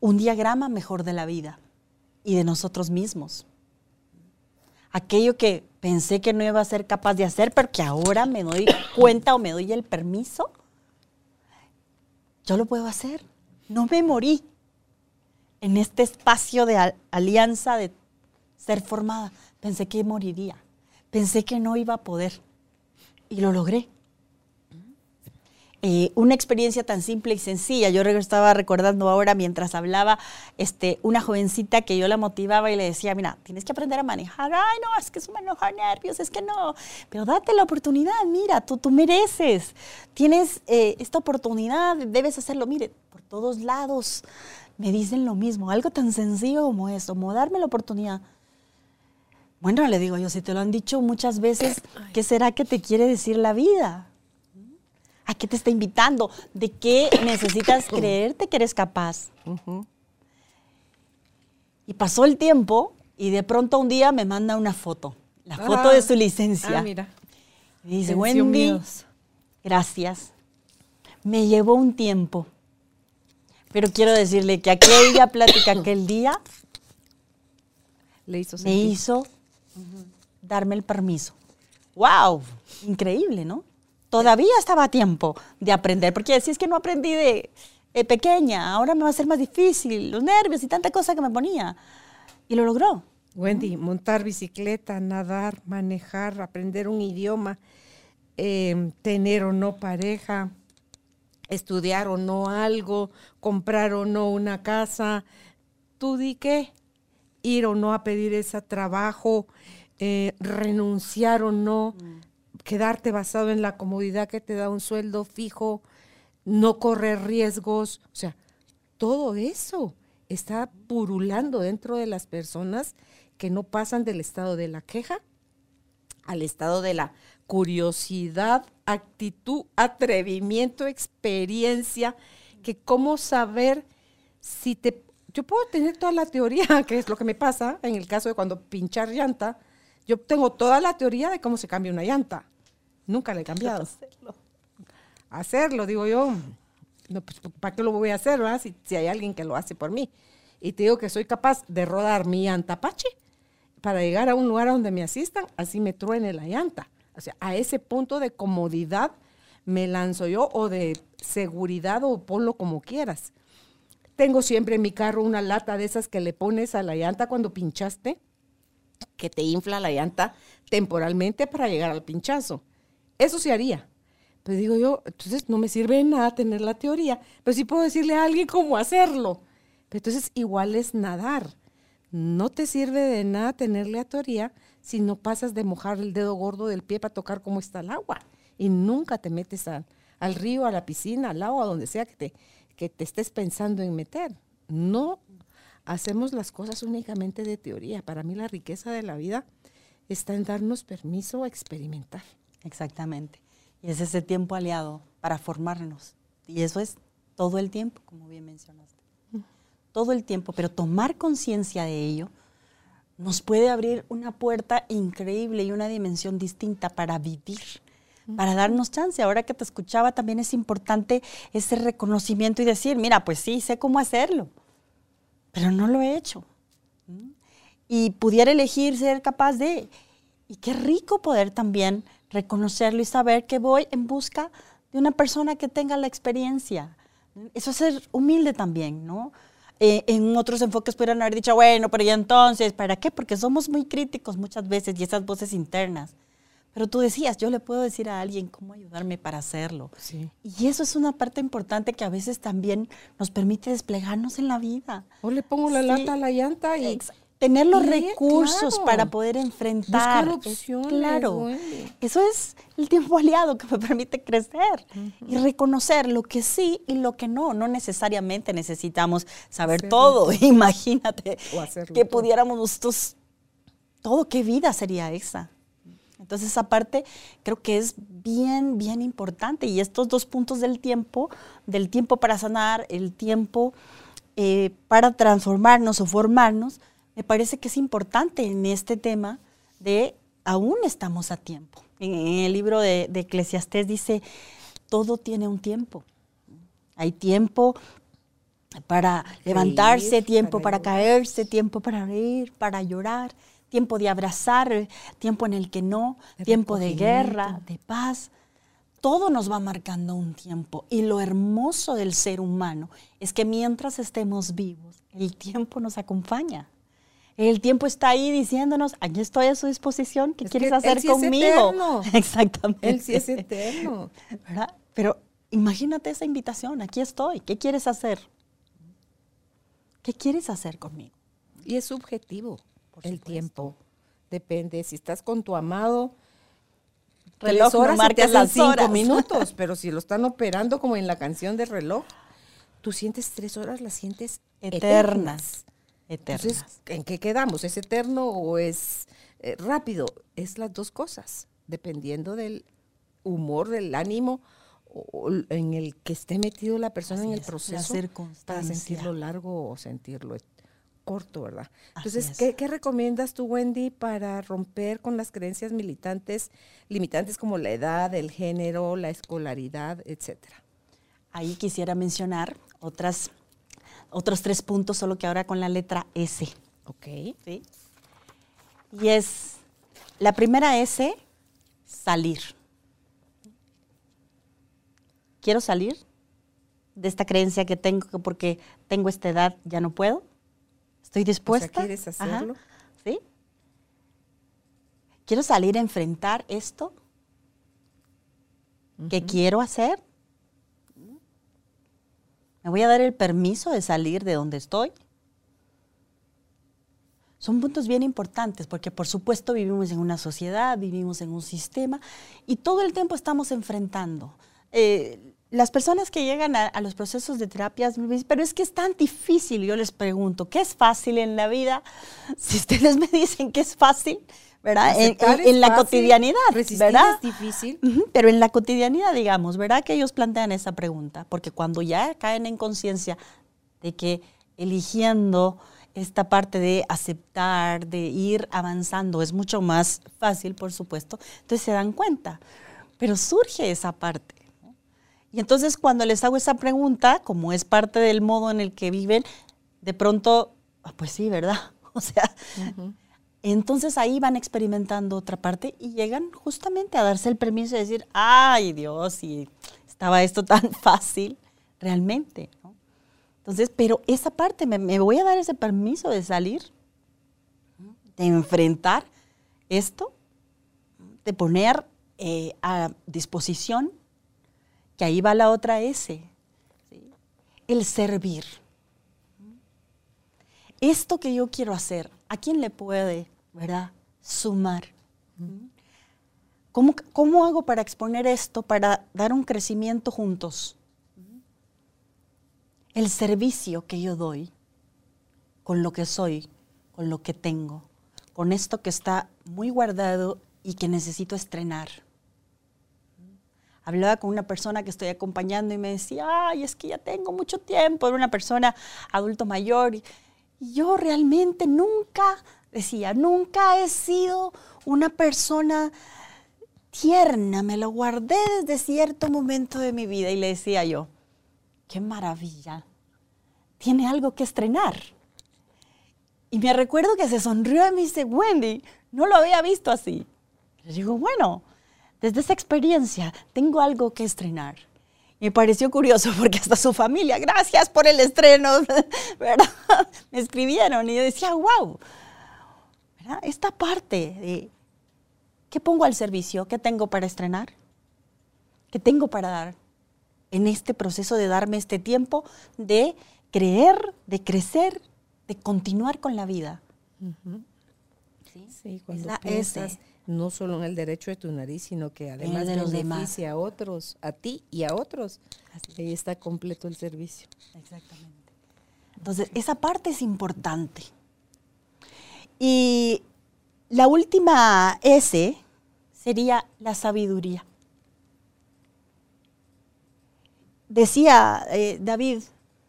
un diagrama mejor de la vida y de nosotros mismos. Aquello que pensé que no iba a ser capaz de hacer, pero que ahora me doy (coughs) cuenta o me doy el permiso, yo lo puedo hacer. No me morí en este espacio de alianza, de ser formada. Pensé que moriría, pensé que no iba a poder y lo logré. Eh, una experiencia tan simple y sencilla. Yo estaba recordando ahora mientras hablaba este, una jovencita que yo la motivaba y le decía, mira, tienes que aprender a manejar. Ay, no, es que es manejar nervios, es que no. Pero date la oportunidad, mira, tú, tú mereces. Tienes eh, esta oportunidad, debes hacerlo. Mire, por todos lados me dicen lo mismo, algo tan sencillo como eso, como darme la oportunidad. Bueno, le digo yo, si te lo han dicho muchas veces, ¿qué será que te quiere decir la vida? ¿A qué te está invitando? ¿De qué (coughs) necesitas creerte que eres capaz? Y pasó el tiempo y de pronto un día me manda una foto, la foto de ah. su licencia. Ah, mira. Y dice, Wendy, gracias. Me llevó un tiempo, pero quiero decirle que aquella (coughs) plática aquel día Le hizo me hizo darme el permiso. ¡Wow! Increíble, ¿no? Todavía estaba a tiempo de aprender, porque si es que no aprendí de pequeña, ahora me va a ser más difícil, los nervios y tanta cosa que me ponía. Y lo logró. Wendy, montar bicicleta, nadar, manejar, aprender un idioma, em, tener o no pareja, estudiar o no algo, comprar o no una casa, tú di qué, ir o no a pedir ese trabajo, eh, renunciar o no, mm. Quedarte basado en la comodidad que te da un sueldo fijo, no correr riesgos, o sea, todo eso está purulando dentro de las personas que no pasan del estado de la queja al estado de la curiosidad, actitud, atrevimiento, experiencia, que cómo saber si te... Yo puedo tener toda la teoría, (laughs) que es lo que me pasa en el caso de cuando pinchar llanta. Yo tengo toda la teoría de cómo se cambia una llanta. Nunca la he cambiado. Hacerlo. Hacerlo, digo yo. No, pues, ¿para qué lo voy a hacer, Si, si hay alguien que lo hace por mí. y te digo que soy capaz de rodar mi antapache para llegar a un lugar donde me asistan, así me truene la llanta. O sea, a ese punto de comodidad me lanzo yo o de seguridad o ponlo como quieras. Tengo siempre en mi carro una lata de esas que le pones a la llanta cuando pinchaste, que te infla la llanta temporalmente para llegar al pinchazo. Eso se haría. Pero digo yo, entonces no me sirve de nada tener la teoría, pero sí puedo decirle a alguien cómo hacerlo. Pero entonces igual es nadar. No te sirve de nada tener la teoría si no pasas de mojar el dedo gordo del pie para tocar cómo está el agua. Y nunca te metes al río, a la piscina, al agua, donde sea que te, que te estés pensando en meter. No hacemos las cosas únicamente de teoría. Para mí la riqueza de la vida está en darnos permiso a experimentar. Exactamente. Y es ese tiempo aliado para formarnos. Y eso es todo el tiempo, como bien mencionaste. Todo el tiempo, pero tomar conciencia de ello nos puede abrir una puerta increíble y una dimensión distinta para vivir, para darnos chance. Ahora que te escuchaba, también es importante ese reconocimiento y decir, mira, pues sí, sé cómo hacerlo, pero no lo he hecho. Y pudiera elegir ser capaz de, y qué rico poder también reconocerlo y saber que voy en busca de una persona que tenga la experiencia. Eso es ser humilde también, ¿no? Eh, en otros enfoques pudieran haber dicho, bueno, pero ya entonces, ¿para qué? Porque somos muy críticos muchas veces y esas voces internas. Pero tú decías, yo le puedo decir a alguien cómo ayudarme para hacerlo. Sí. Y eso es una parte importante que a veces también nos permite desplegarnos en la vida. O le pongo la lata a la llanta y tener los recursos para poder enfrentar. opciones, claro. Eso es el tiempo aliado que me permite crecer y reconocer lo que sí y lo que no. No necesariamente necesitamos saber todo. (laughs) Imagínate que pudiéramos nosotros todo, qué vida sería esa. Entonces, esa parte creo que es bien, bien importante. Y estos dos puntos del tiempo, del tiempo para sanar, el tiempo eh, para transformarnos o formarnos, me parece que es importante en este tema de aún estamos a tiempo. En, el libro de, de Eclesiastés dice, todo tiene un tiempo. Hay tiempo para levantarse, tiempo para, caerse, tiempo para reír, para llorar, tiempo de abrazar, tiempo en el que no, tiempo de guerra, de paz. Todo nos va marcando un tiempo. Y lo hermoso del ser humano es que mientras estemos vivos, el tiempo nos acompaña. El tiempo está ahí diciéndonos, aquí estoy a su disposición, ¿qué quieres hacer conmigo? (laughs) Exactamente. Él sí es eterno. ¿Verdad? Pero imagínate esa invitación, aquí estoy, ¿qué quieres hacer? ¿Qué quieres hacer conmigo? Y es subjetivo el tiempo. Depende, si estás con tu amado, reloj tres horas no te las cinco minutos, (laughs) pero si lo están operando como en la canción de reloj, tú sientes tres horas, las sientes eternas. Entonces, ¿en qué quedamos? ¿Es eterno o es eh, rápido? Es las dos cosas, dependiendo del humor, del ánimo o, en el que esté metido la persona en el proceso para sentirlo largo o sentirlo corto, ¿verdad? Entonces, ¿qué, ¿qué, recomiendas tú, Wendy, para romper con las creencias militantes, limitantes como la edad, el género, la escolaridad, etcétera? Ahí quisiera mencionar otras otros tres puntos, solo que ahora con la letra S. Ok. ¿Sí? Y es, la primera S, salir. ¿Quiero salir de esta creencia que tengo que porque tengo esta edad ya no puedo? ¿Estoy dispuesta? ¿Quieres hacerlo? ¿Sí? ¿Quiero salir a enfrentar esto? ¿Qué quiero hacer? ¿Me voy a dar el permiso de salir de donde estoy? Son puntos bien importantes porque por supuesto vivimos en una sociedad, vivimos en un sistema y todo el tiempo estamos enfrentando. Eh, las personas que llegan a, los procesos de terapias me dicen, pero es que es tan difícil. Yo les pregunto, ¿qué es fácil en la vida? (laughs) Si ustedes me dicen que es fácil, ¿verdad? En, la cotidianidad, ¿verdad? es difícil. pero en la cotidianidad, digamos, ¿verdad? Que ellos plantean esa pregunta, porque cuando ya caen en conciencia de que eligiendo esta parte de aceptar, de ir avanzando, es mucho más fácil, por supuesto, entonces se dan cuenta. Pero surge esa parte. Y entonces cuando les hago esa pregunta, como es parte del modo en el que viven, de pronto, ah, pues sí, ¿verdad? (laughs) O sea, entonces ahí van experimentando otra parte y llegan justamente a darse el permiso de decir, ay Dios, y estaba esto tan (laughs) fácil, realmente. Entonces, pero esa parte, me, voy a dar ese permiso de salir, de enfrentar esto, de poner eh, a disposición, que ahí va la otra S, el servir. Esto que yo quiero hacer, ¿a quién le puede, verdad, sumar? ¿Cómo, ¿Cómo, hago para exponer esto, para dar un crecimiento juntos? El servicio que yo doy con lo que soy, con lo que tengo, con esto que está muy guardado y que necesito estrenar hablaba con una persona que estoy acompañando y me decía, ay, es que ya tengo mucho tiempo, era una persona adulto mayor. Y, yo realmente nunca, decía, nunca he sido una persona tierna, me lo guardé desde cierto momento de mi vida y le decía yo, qué maravilla, tiene algo que estrenar. Y me recuerdo que se sonrió y me dice, Wendy, no lo había visto así. Le digo, bueno, desde esa experiencia tengo algo que estrenar. Me pareció curioso (laughs) porque hasta su familia, gracias por el estreno, (laughs) ¿verdad? Me escribieron y yo decía, wow, esta parte de qué pongo al servicio, qué tengo para estrenar, qué tengo para dar en este proceso de darme este tiempo de creer, de crecer, de continuar con la vida. Sí, cuando piensas no solo en el derecho de tu nariz, sino que además de los beneficia a otros, a ti y a otros. Ahí está completo el servicio. Exactamente. Entonces, esa parte es importante. Y la última S sería la sabiduría. Decía eh, David,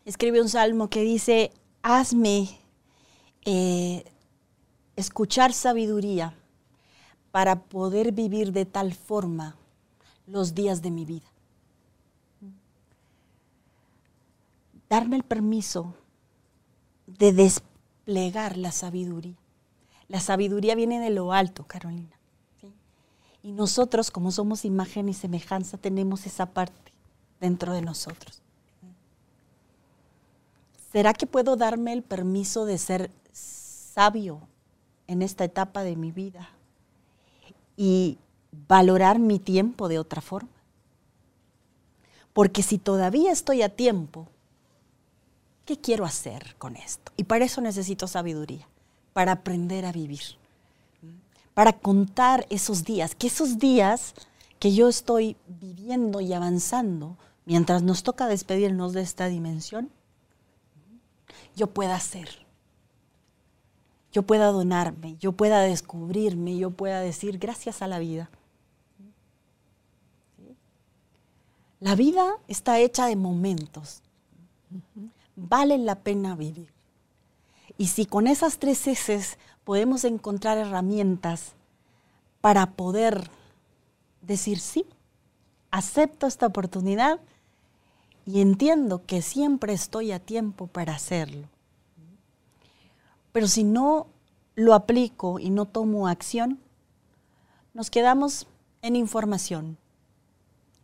escribe un salmo que dice, hazme eh, escuchar sabiduría para poder vivir de tal forma los días de mi vida. Darme el permiso de desplegar la sabiduría. La sabiduría viene de lo alto, Carolina. Y nosotros, como somos imagen y semejanza, tenemos esa parte dentro de nosotros. ¿Será que puedo darme el permiso de ser sabio en esta etapa de mi vida? Y valorar mi tiempo de otra forma. Porque si todavía estoy a tiempo, ¿qué quiero hacer con esto? Y para eso necesito sabiduría, para aprender a vivir, para contar esos días, que esos días que yo estoy viviendo y avanzando, mientras nos toca despedirnos de esta dimensión, yo pueda ser yo pueda donarme, yo pueda descubrirme, yo pueda decir gracias a la vida. La vida está hecha de momentos. Vale la pena vivir. Y si con esas tres S podemos encontrar herramientas para poder decir sí, acepto esta oportunidad y entiendo que siempre estoy a tiempo para hacerlo. Pero si no lo aplico y no tomo acción, nos quedamos en información.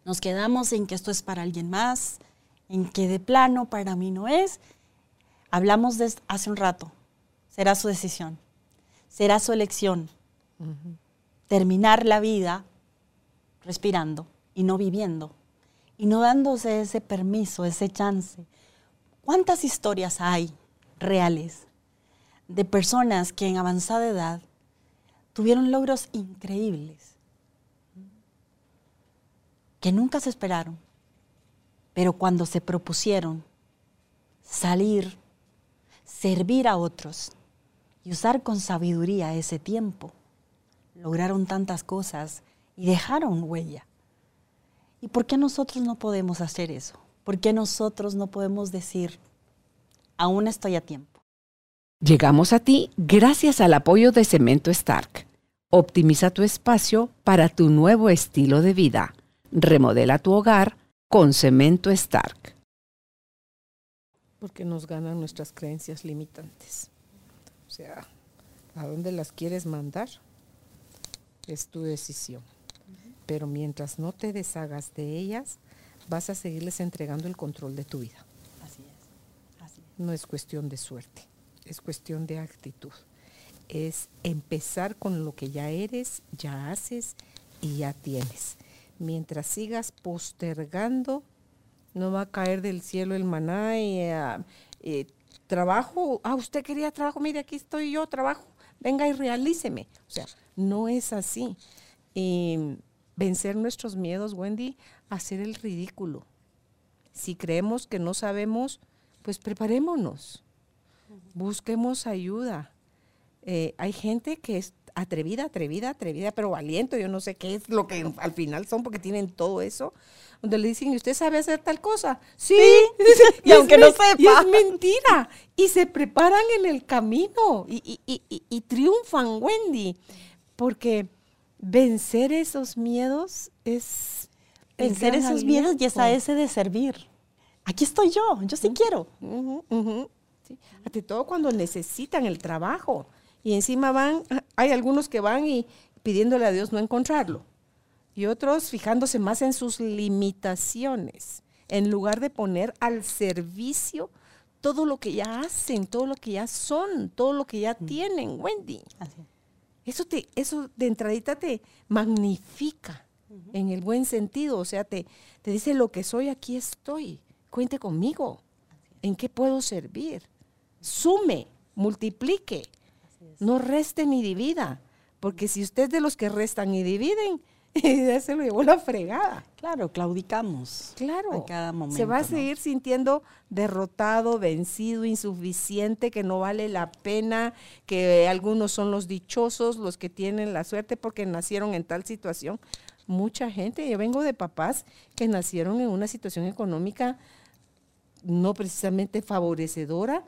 Nos quedamos en que esto es para alguien más, en que de plano para mí no es. Hablamos de hace un rato. Será su decisión. Será su elección. Terminar la vida respirando y no viviendo. Y no dándose ese permiso, ese chance. ¿Cuántas historias hay reales de personas que en avanzada edad tuvieron logros increíbles, que nunca se esperaron, pero cuando se propusieron salir, servir a otros y usar con sabiduría ese tiempo, lograron tantas cosas y dejaron huella. ¿Y por qué nosotros no podemos hacer eso? ¿Por qué nosotros no podemos decir, aún estoy a tiempo? Llegamos a ti gracias al apoyo de Cemento Stark. Optimiza tu espacio para tu nuevo estilo de vida. Remodela tu hogar con Cemento Stark. Porque nos ganan nuestras creencias limitantes. O sea, ¿a dónde las quieres mandar? Es tu decisión. Pero mientras no te deshagas de ellas, vas a seguirles entregando el control de tu vida. Así es. Así es. No es cuestión de suerte, es cuestión de actitud. Es empezar con lo que ya eres, ya haces y ya tienes. Mientras sigas postergando, no va a caer del cielo el maná y ah, eh, trabajo. Ah, usted quería trabajo, mire, aquí estoy yo, trabajo. Venga y realíceme. O sea, no es así. Y vencer nuestros miedos, Wendy, hacer el ridículo. Si creemos que no sabemos, pues preparémonos. Busquemos ayuda. Eh, hay gente que es atrevida, atrevida, atrevida, pero valiente. Yo no sé qué es lo que al final son porque tienen todo eso. Donde le dicen, ¿y usted sabe hacer tal cosa? Sí. (laughs) y, aunque no sepa. Y es mentira. Y se preparan en el camino y, y triunfan, Wendy. Porque vencer esos miedos es... Vencer esos miedos y esa ese de servir. Aquí estoy yo, yo sí quiero. Ante todo cuando necesitan el trabajo. Y encima van, (laughs) hay algunos que van y pidiéndole a Dios no encontrarlo. Y otros fijándose más en sus limitaciones, en lugar de poner al servicio todo lo que ya hacen, todo lo que ya son, todo lo que ya mm. tienen, Wendy. Eso, te, eso de entradita te magnifica en el buen sentido, o sea, te, te dice lo que soy, aquí estoy, cuente conmigo, en qué puedo servir, sume, multiplique, no reste ni divida, porque si usted es de los que restan y dividen, (laughs) ya se lo llevó la fregada. Claro, claudicamos. Claro. En cada momento. Se va a seguir sintiendo derrotado, vencido, insuficiente, que no vale la pena, que algunos son los dichosos, los que tienen la suerte porque nacieron en tal situación. Mucha gente, yo vengo de papás que nacieron en una situación económica no precisamente favorecedora,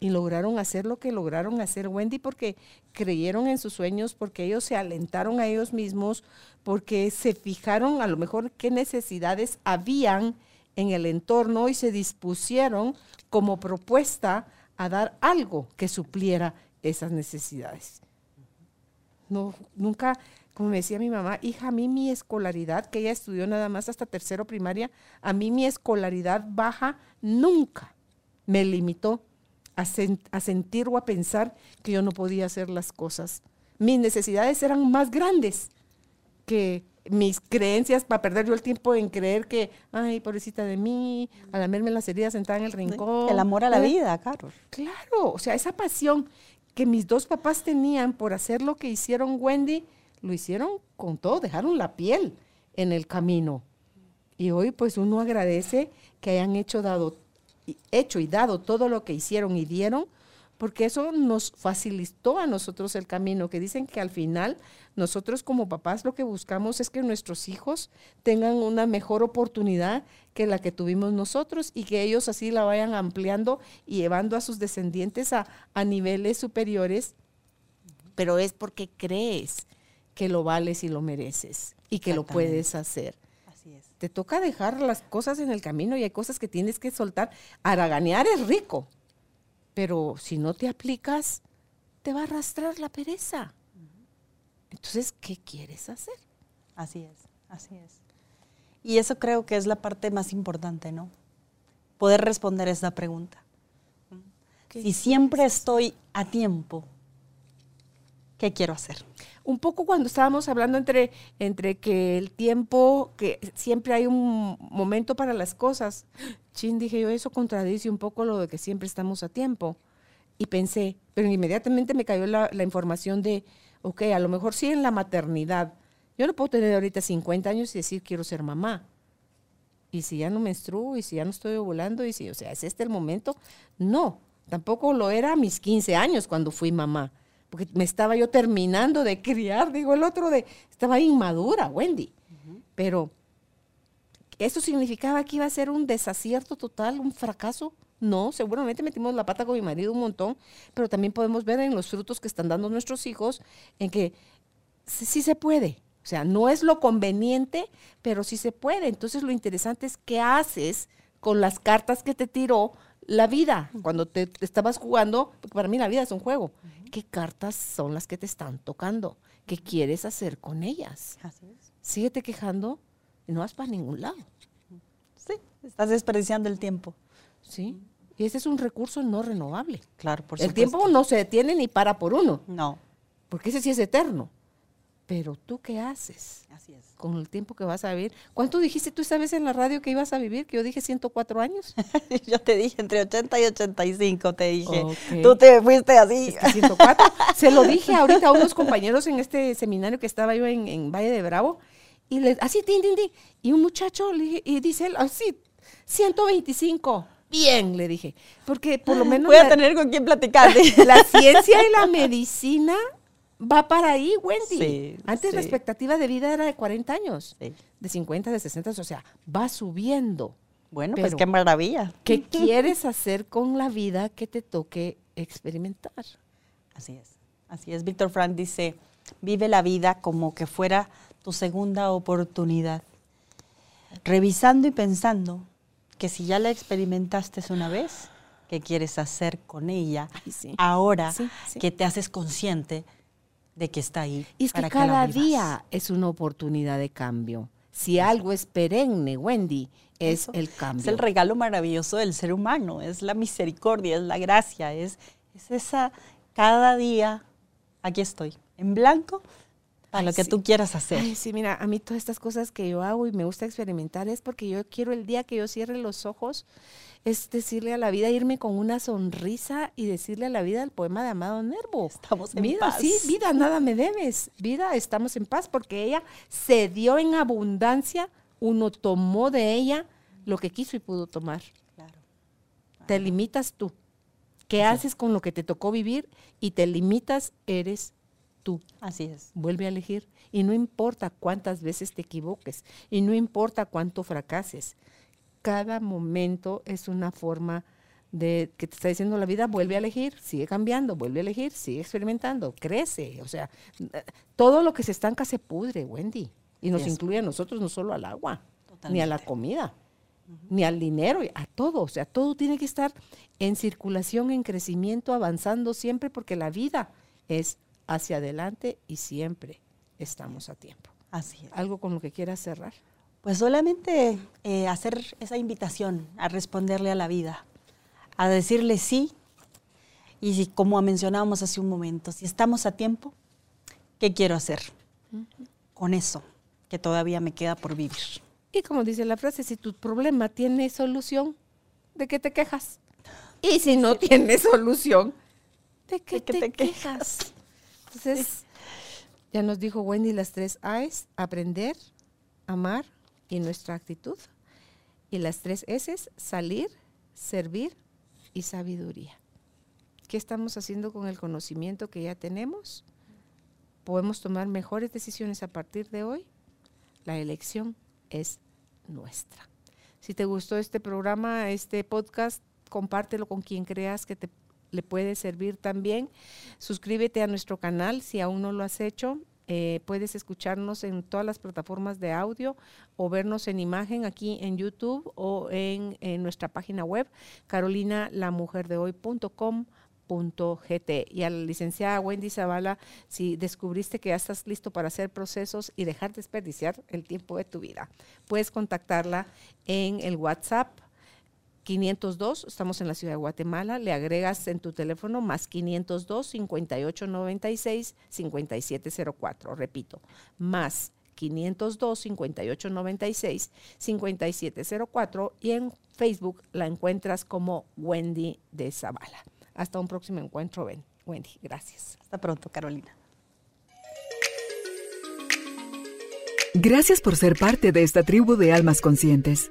y lograron hacer lo que lograron hacer Wendy porque creyeron en sus sueños, porque ellos se alentaron a ellos mismos, porque se fijaron a lo mejor qué necesidades habían en el entorno y se dispusieron como propuesta a dar algo que supliera esas necesidades. No, nunca, como me decía mi mamá, hija, a mí mi escolaridad, que ella estudió nada más hasta tercero primaria, a mí mi escolaridad baja nunca me limitó a, sentir o a pensar que yo no podía hacer las cosas. Mis necesidades eran más grandes que mis creencias para perder yo el tiempo en creer que, ay, pobrecita de mí, a lamerme las heridas sentada en el rincón. El amor a la vida, Carlos. Claro, o sea, esa pasión que mis dos papás tenían por hacer lo que hicieron Wendy, lo hicieron con todo, dejaron la piel en el camino. Y hoy pues uno agradece que hayan hecho dado hecho y dado todo lo que hicieron y dieron, porque eso nos facilitó a nosotros el camino, que dicen que al final nosotros como papás lo que buscamos es que nuestros hijos tengan una mejor oportunidad que la que tuvimos nosotros y que ellos así la vayan ampliando y llevando a sus descendientes a, a niveles superiores, pero es porque crees que lo vales y lo mereces y que lo puedes hacer. Te toca dejar las cosas en el camino y hay cosas que tienes que soltar. Araganear es rico, pero si no te aplicas, te va a arrastrar la pereza. Entonces, ¿qué quieres hacer? Así es, así es. Y eso creo que es la parte más importante, ¿no? Poder responder esa pregunta. Si siempre estoy a tiempo, ¿qué quiero hacer? un poco cuando estábamos hablando entre, entre que el tiempo, que siempre hay un momento para las cosas. Chin, dije yo, eso contradice un poco lo de que siempre estamos a tiempo. Y pensé, pero inmediatamente me cayó la, información de, ok, a lo mejor sí en la maternidad. Yo no puedo tener ahorita 50 años y decir quiero ser mamá. Y si ya no menstruo, y si ya no estoy ovulando, y si, o sea, ¿es este el momento? No, tampoco lo era a mis 15 años cuando fui mamá porque me estaba yo terminando de criar, digo, el otro de, estaba inmadura, Wendy. Pero, ¿eso significaba que iba a ser un desacierto total, un fracaso? No, seguramente metimos la pata con mi marido un montón, pero también podemos ver en los frutos que están dando nuestros hijos, en que sí, se puede. O sea, no es lo conveniente, pero sí se puede. Entonces lo interesante es qué haces con las cartas que te tiró la vida, cuando te, te estabas jugando, porque para mí la vida es un juego. ¿Qué cartas son las que te están tocando? ¿Qué quieres hacer con ellas? Así es. Síguete quejando y no vas para ningún lado. Sí, estás desperdiciando el tiempo. ¿Sí? Y ese es un recurso no renovable. Claro, por el supuesto. tiempo no se detiene ni para por uno, No, porque ese sí es eterno. Pero tú qué haces así es. con el tiempo que vas a vivir. ¿Cuánto dijiste tú esa vez en la radio que ibas a vivir? Que yo dije 104 años. (laughs) Yo te dije entre 80 y 85, te dije. Tú te fuiste así. Es que 104. (laughs) Se lo dije ahorita a unos compañeros en este seminario que estaba yo en, en Valle de Bravo. Y les, así, tin, tin, tin. Y un muchacho, le dije, y dice él, así, 125. Bien, le dije. Porque por lo (laughs) menos Voy a la, tener con quién platicar. la ciencia y la medicina va para ahí, Wendy. Sí, Antes la expectativa de vida era de 40 años, Sí. de 50, de 60, o sea, va subiendo. Bueno, Pero- pues qué maravilla. ¿Qué quieres hacer con la vida que te toque experimentar? Así es. Así es. Víctor Frank dice, vive la vida como que fuera tu segunda oportunidad. Revisando y pensando que si ya la experimentaste una vez, ¿qué quieres hacer con ella Ay, sí. ahora Sí, sí. que te haces consciente de que está ahí? Y es que para cada día es una oportunidad de cambio. Si algo es perenne, Wendy, es Eso. el cambio. Es el regalo maravilloso del ser humano, es la misericordia, es la gracia, es, es esa, cada día, aquí estoy, en blanco, para lo que sí. tú quieras hacer. Ay, sí, mira, a mí todas estas cosas que yo hago y me gusta experimentar es porque yo quiero el día que yo cierre los ojos, es decirle a la vida, irme con una sonrisa y decirle a la vida el poema de Amado Nervo. Estamos en vida, paz. sí, vida, nada me debes. Vida, estamos en paz porque ella se dio en abundancia, uno tomó de ella lo que quiso y pudo tomar. Claro. Te limitas tú. ¿Qué haces con lo que te tocó vivir? Y te limitas, eres tú. Así es. Vuelve a elegir. Y no importa cuántas veces te equivoques. Y no importa cuánto fracases. Cada momento es una forma de que te está diciendo la vida, vuelve a elegir, sigue cambiando, vuelve a elegir, sigue experimentando, crece. O sea, todo lo que se estanca se pudre, Wendy. Y nos incluye a nosotros, no solo al agua, ni a la Totalmente. comida, ni al dinero, a todo. O sea, todo tiene que estar en circulación, en crecimiento, avanzando siempre, porque la vida es hacia adelante y siempre estamos a tiempo. Así es. Algo con lo que quieras cerrar. Pues solamente eh, hacer esa invitación a responderle a la vida, a decirle sí. Y si, como mencionábamos hace un momento, si estamos a tiempo, ¿qué quiero hacer con eso que todavía me queda por vivir? Y como dice la frase, si tu problema tiene solución, ¿de qué te quejas? Y si no tiene solución, ¿de qué, ¿De qué te, te quejas? Entonces, ya nos dijo Wendy las tres A's, aprender, amar y nuestra actitud. Y las tres S, salir, servir y sabiduría. ¿Qué estamos haciendo con el conocimiento que ya tenemos? ¿Podemos tomar mejores decisiones a partir de hoy? La elección es nuestra. Si te gustó este programa, este podcast, compártelo con quien creas que te le puede servir también. Suscríbete a nuestro canal si aún no lo has hecho. Eh, puedes escucharnos en todas las plataformas de audio o vernos en imagen aquí en YouTube o en, en nuestra página web carolinalamujerdehoy.com.gt y a la licenciada Wendy Zavala, si descubriste que ya estás listo para hacer procesos y dejar de desperdiciar el tiempo de tu vida, puedes contactarla en el WhatsApp 502, estamos en la ciudad de Guatemala, le agregas en tu teléfono más 502 5896 5704, repito, más 502 5896 5704 y en Facebook la encuentras como Wendy de Zavala. Hasta un próximo encuentro, Ben. Wendy, gracias. Hasta pronto, Carolina. Gracias por ser parte de esta tribu de almas conscientes.